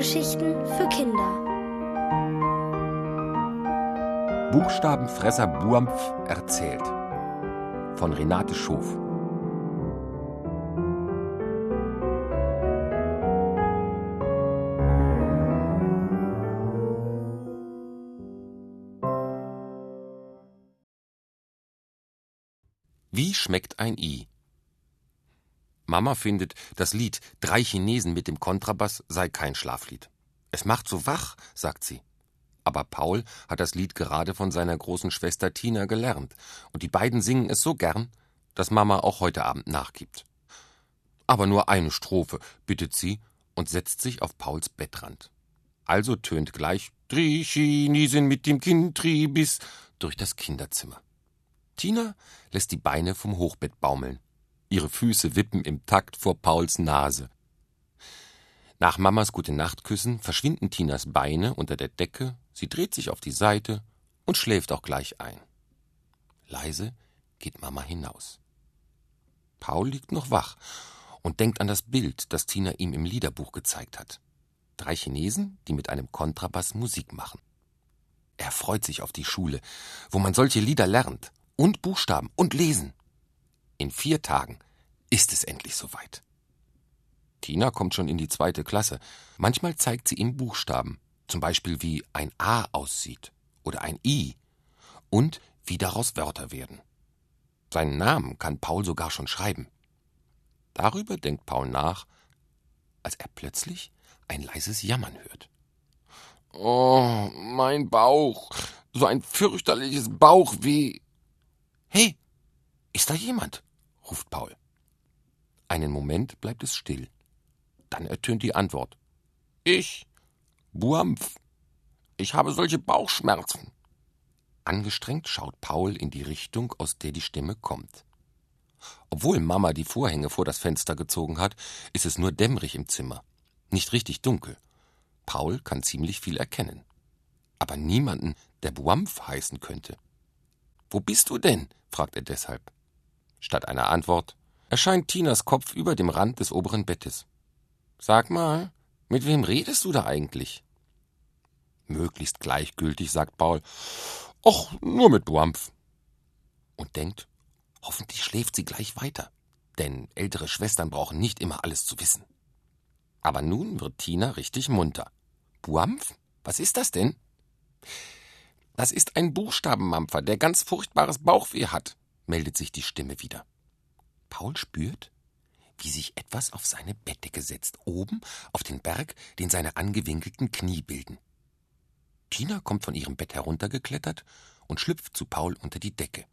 Hörgeschichten für Kinder. Buchstabenfresser Buampf erzählt von Renate Schof. Wie schmeckt ein I? Mama findet, das Lied Drei Chinesen mit dem Kontrabass sei kein Schlaflied. Es macht so wach, sagt sie. Aber Paul hat das Lied gerade von seiner großen Schwester Tina gelernt, und die beiden singen es so gern, dass Mama auch heute Abend nachgibt. Aber nur eine Strophe, bittet sie und setzt sich auf Pauls Bettrand. Also tönt gleich Drei Chinesen mit dem Kindtribis durch das Kinderzimmer. Tina lässt die Beine vom Hochbett baumeln. Ihre Füße wippen im Takt vor Pauls Nase. Nach Mamas gute Nachtküssen verschwinden Tinas Beine unter der Decke, sie dreht sich auf die Seite und schläft auch gleich ein. Leise geht Mama hinaus. Paul liegt noch wach und denkt an das Bild, das Tina ihm im Liederbuch gezeigt hat. Drei Chinesen, die mit einem Kontrabass Musik machen. Er freut sich auf die Schule, wo man solche Lieder lernt und Buchstaben und lesen. In vier Tagen ist es endlich soweit. Tina kommt schon in die zweite Klasse. Manchmal zeigt sie ihm Buchstaben, zum Beispiel wie ein A aussieht oder ein I und wie daraus Wörter werden. Seinen Namen kann Paul sogar schon schreiben. Darüber denkt Paul nach, als er plötzlich ein leises Jammern hört. Oh, mein Bauch, so ein fürchterliches Bauchweh. Hey, ist da jemand? Ruft Paul. Einen Moment bleibt es still. Dann ertönt die Antwort. Ich, Buampf. Ich habe solche Bauchschmerzen. Angestrengt schaut Paul in die Richtung, aus der die Stimme kommt. Obwohl Mama die Vorhänge vor das Fenster gezogen hat, ist es nur dämmerig im Zimmer. Nicht richtig dunkel. Paul kann ziemlich viel erkennen. Aber niemanden, der Buampf heißen könnte. Wo bist du denn? fragt er deshalb. Statt einer Antwort erscheint Tinas Kopf über dem Rand des oberen Bettes. Sag mal, mit wem redest du da eigentlich? Möglichst gleichgültig, sagt Paul. Och, nur mit Buampf. Und denkt, hoffentlich schläft sie gleich weiter, denn ältere Schwestern brauchen nicht immer alles zu wissen. Aber nun wird Tina richtig munter. Buampf? Was ist das denn? Das ist ein Buchstabenmampfer, der ganz furchtbares Bauchweh hat meldet sich die Stimme wieder. Paul spürt, wie sich etwas auf seine Bettdecke setzt, oben auf den Berg, den seine angewinkelten Knie bilden. Tina kommt von ihrem Bett heruntergeklettert und schlüpft zu Paul unter die Decke.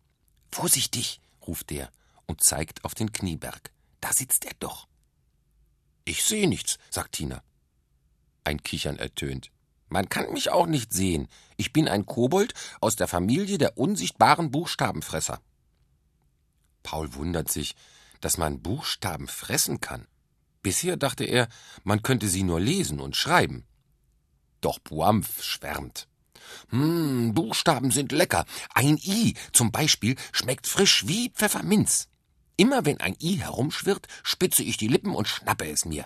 Vorsichtig, ruft er und zeigt auf den Knieberg. Da sitzt er doch. Ich sehe nichts, sagt Tina. Ein Kichern ertönt. Man kann mich auch nicht sehen. Ich bin ein Kobold aus der Familie der unsichtbaren Buchstabenfresser. Paul wundert sich, dass man Buchstaben fressen kann. Bisher dachte er, man könnte sie nur lesen und schreiben. Doch Buampf schwärmt. Hm, Buchstaben sind lecker. Ein I zum Beispiel schmeckt frisch wie Pfefferminz. Immer wenn ein I herumschwirrt, spitze ich die Lippen und schnappe es mir.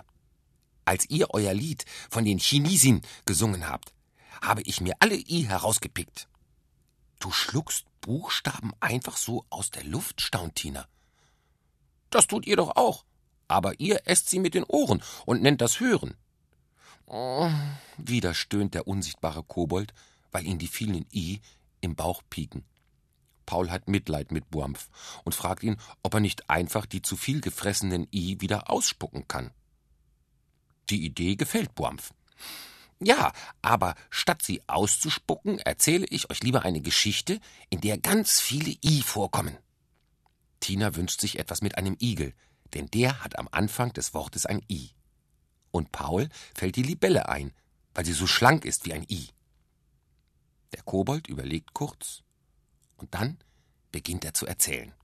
Als ihr euer Lied von den Chinesin gesungen habt, habe ich mir alle I herausgepickt. Du schluckst Buchstaben einfach so aus der Luft, staunt Tina. Das tut ihr doch auch. Aber ihr esst sie mit den Ohren und nennt das Hören. Oh, wieder stöhnt der unsichtbare Kobold, weil ihn die vielen I im Bauch pieken. Paul hat Mitleid mit Buampf und fragt ihn, ob er nicht einfach die zu viel gefressenen I wieder ausspucken kann. Die Idee gefällt Buampf. Ja, aber statt sie auszuspucken, erzähle ich euch lieber eine Geschichte, in der ganz viele I vorkommen. Tina wünscht sich etwas mit einem Igel, denn der hat am Anfang des Wortes ein I. Und Paul fällt die Libelle ein, weil sie so schlank ist wie ein I. Der Kobold überlegt kurz und dann beginnt er zu erzählen.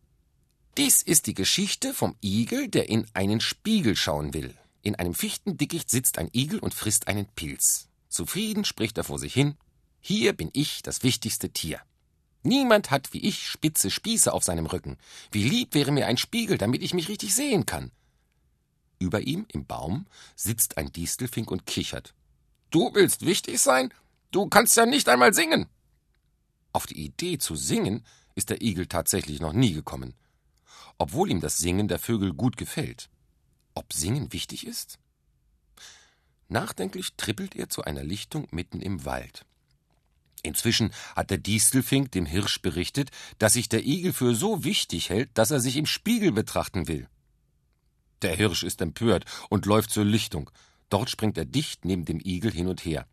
Dies ist die Geschichte vom Igel, der in einen Spiegel schauen will. In einem Fichtendickicht sitzt ein Igel und frisst einen Pilz. Zufrieden spricht er vor sich hin Hier bin ich das wichtigste Tier. Niemand hat wie ich spitze Spieße auf seinem Rücken. Wie lieb wäre mir ein Spiegel, damit ich mich richtig sehen kann. Über ihm im Baum sitzt ein Distelfink und kichert. Du willst wichtig sein? Du kannst ja nicht einmal singen. Auf die Idee zu singen ist der Igel tatsächlich noch nie gekommen, obwohl ihm das Singen der Vögel gut gefällt. Ob Singen wichtig ist? Nachdenklich trippelt er zu einer Lichtung mitten im Wald. Inzwischen hat der Distelfink dem Hirsch berichtet, dass sich der Igel für so wichtig hält, dass er sich im Spiegel betrachten will. Der Hirsch ist empört und läuft zur Lichtung. Dort springt er dicht neben dem Igel hin und her.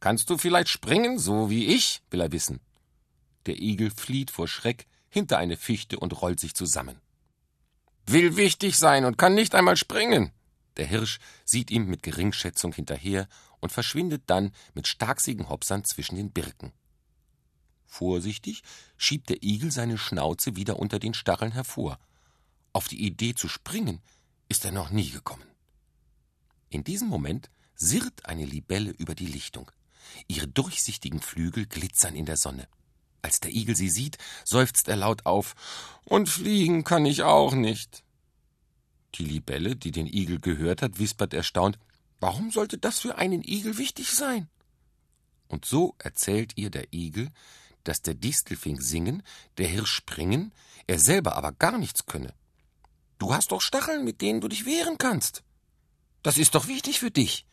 Kannst du vielleicht springen, so wie ich? will er wissen. Der Igel flieht vor Schreck hinter eine Fichte und rollt sich zusammen. Will wichtig sein und kann nicht einmal springen. Der Hirsch sieht ihm mit Geringschätzung hinterher und verschwindet dann mit starksigen Hopsern zwischen den Birken. Vorsichtig schiebt der Igel seine Schnauze wieder unter den Stacheln hervor. Auf die Idee zu springen ist er noch nie gekommen. In diesem Moment sirrt eine Libelle über die Lichtung. Ihre durchsichtigen Flügel glitzern in der Sonne. Als der Igel sie sieht, seufzt er laut auf Und fliegen kann ich auch nicht. Die Libelle, die den Igel gehört hat, wispert erstaunt Warum sollte das für einen Igel wichtig sein? Und so erzählt ihr der Igel, dass der Distelfink singen, der Hirsch springen, er selber aber gar nichts könne. Du hast doch Stacheln, mit denen du dich wehren kannst. Das ist doch wichtig für dich,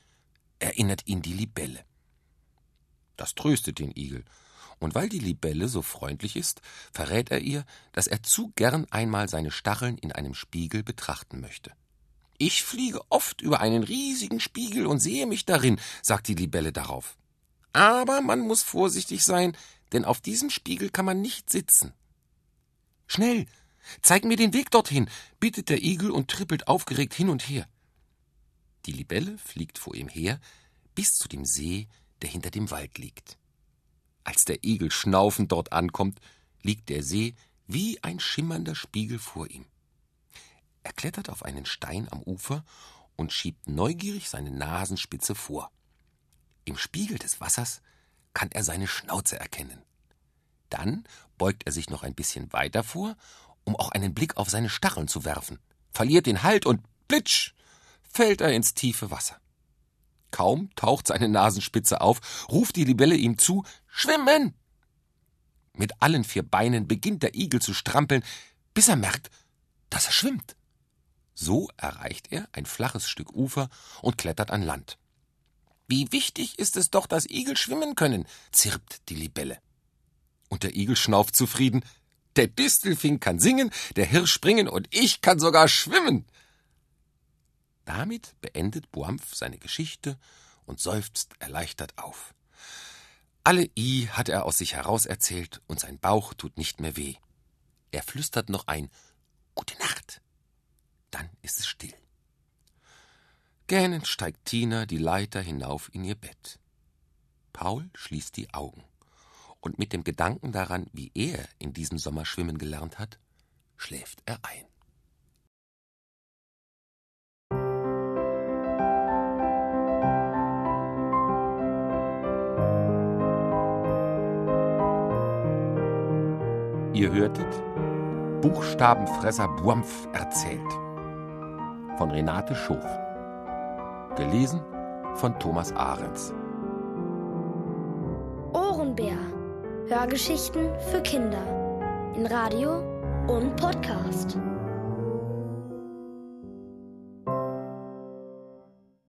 erinnert ihn die Libelle. Das tröstet den Igel, und weil die Libelle so freundlich ist, verrät er ihr, dass er zu gern einmal seine Stacheln in einem Spiegel betrachten möchte. Ich fliege oft über einen riesigen Spiegel und sehe mich darin, sagt die Libelle darauf. Aber man muss vorsichtig sein, denn auf diesem Spiegel kann man nicht sitzen. Schnell, zeig mir den Weg dorthin, bittet der Igel und trippelt aufgeregt hin und her. Die Libelle fliegt vor ihm her bis zu dem See, der hinter dem Wald liegt. Als der Igel schnaufend dort ankommt, liegt der See wie ein schimmernder Spiegel vor ihm. Er klettert auf einen Stein am Ufer und schiebt neugierig seine Nasenspitze vor. Im Spiegel des Wassers kann er seine Schnauze erkennen. Dann beugt er sich noch ein bisschen weiter vor, um auch einen Blick auf seine Stacheln zu werfen, verliert den Halt und plitsch fällt er ins tiefe Wasser. Kaum taucht seine Nasenspitze auf, ruft die Libelle ihm zu Schwimmen. Mit allen vier Beinen beginnt der Igel zu strampeln, bis er merkt, dass er schwimmt. So erreicht er ein flaches Stück Ufer und klettert an Land. Wie wichtig ist es doch, dass Igel schwimmen können, zirpt die Libelle. Und der Igel schnauft zufrieden. Der Distelfink kann singen, der Hirsch springen und ich kann sogar schwimmen. Damit beendet Boampf seine Geschichte und seufzt erleichtert auf. Alle I hat er aus sich heraus erzählt und sein Bauch tut nicht mehr weh. Er flüstert noch ein Gute Nacht. Dann ist es still. Gähnend steigt Tina die Leiter hinauf in ihr Bett. Paul schließt die Augen. Und mit dem Gedanken daran, wie er in diesem Sommer schwimmen gelernt hat, schläft er ein. Ihr hörtet Buchstabenfresser Buampf erzählt von Renate Schof. Gelesen von Thomas Ahrens. Ohrenbär. Hörgeschichten für Kinder. In Radio und Podcast.